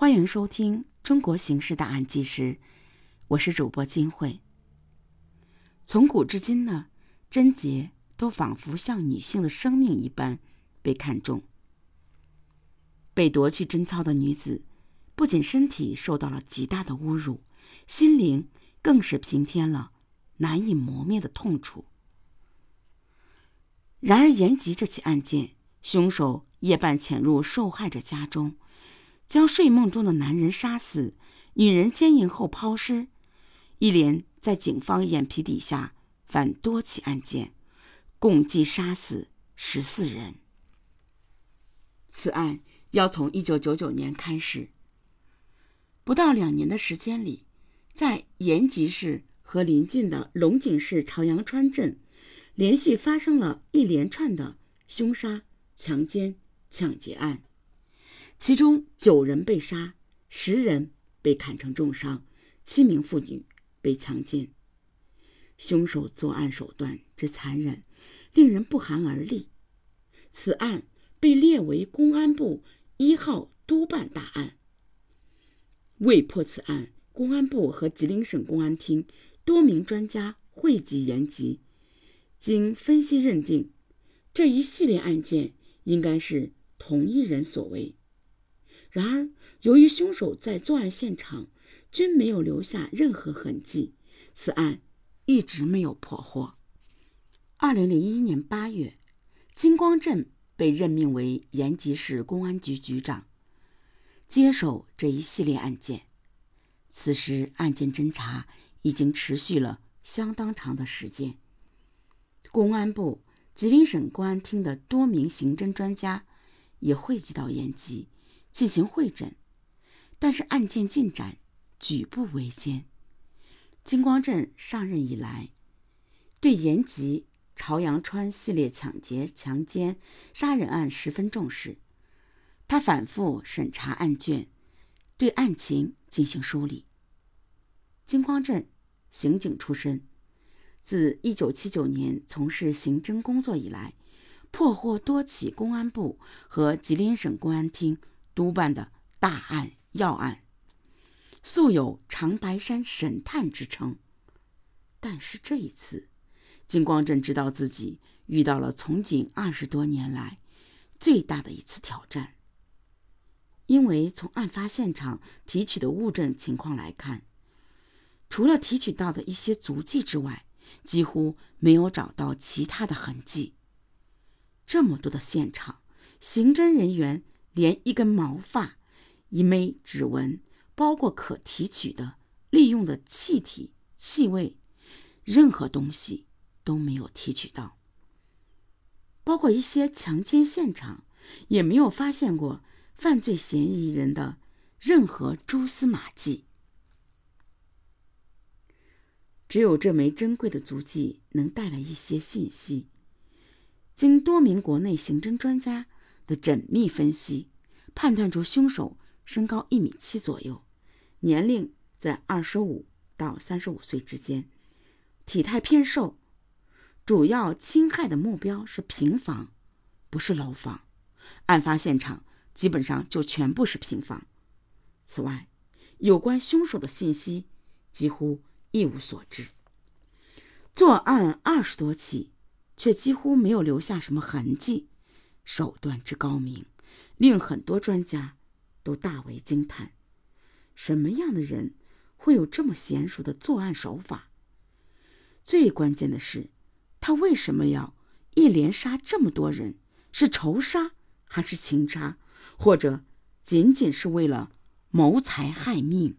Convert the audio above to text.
欢迎收听《中国刑事档案纪实》，我是主播金慧。从古至今呢，贞洁都仿佛像女性的生命一般被看重。被夺去贞操的女子，不仅身体受到了极大的侮辱，心灵更是平添了难以磨灭的痛楚。然而，延吉这起案件，凶手夜半潜入受害者家中。将睡梦中的男人杀死，女人奸淫后抛尸，一连在警方眼皮底下犯多起案件，共计杀死十四人。此案要从一九九九年开始，不到两年的时间里，在延吉市和邻近的龙井市朝阳川镇，连续发生了一连串的凶杀、强奸、抢劫案。其中九人被杀，十人被砍成重伤，七名妇女被强奸。凶手作案手段之残忍，令人不寒而栗。此案被列为公安部一号督办大案。为破此案，公安部和吉林省公安厅多名专家汇集研集，经分析认定，这一系列案件应该是同一人所为。然而，由于凶手在作案现场均没有留下任何痕迹，此案一直没有破获。二零零一年八月，金光镇被任命为延吉市公安局局长，接手这一系列案件。此时，案件侦查已经持续了相当长的时间。公安部、吉林省公安厅的多名刑侦专家也汇集到延吉。进行会诊，但是案件进展举步维艰。金光镇上任以来，对延吉、朝阳川系列抢劫、强奸、杀人案十分重视。他反复审查案卷，对案情进行梳理。金光镇刑警出身，自1979年从事刑侦工作以来，破获多起公安部和吉林省公安厅。督办的大案要案，素有“长白山神探”之称。但是这一次，金光镇知道自己遇到了从警二十多年来最大的一次挑战。因为从案发现场提取的物证情况来看，除了提取到的一些足迹之外，几乎没有找到其他的痕迹。这么多的现场，刑侦人员。连一根毛发、一枚指纹，包括可提取的、利用的气体、气味，任何东西都没有提取到。包括一些强奸现场，也没有发现过犯罪嫌疑人的任何蛛丝马迹。只有这枚珍贵的足迹能带来一些信息。经多名国内刑侦专家。的缜密分析，判断出凶手身高一米七左右，年龄在二十五到三十五岁之间，体态偏瘦，主要侵害的目标是平房，不是楼房。案发现场基本上就全部是平房。此外，有关凶手的信息几乎一无所知。作案二十多起，却几乎没有留下什么痕迹。手段之高明，令很多专家都大为惊叹。什么样的人会有这么娴熟的作案手法？最关键的是，他为什么要一连杀这么多人？是仇杀还是情杀？或者仅仅是为了谋财害命？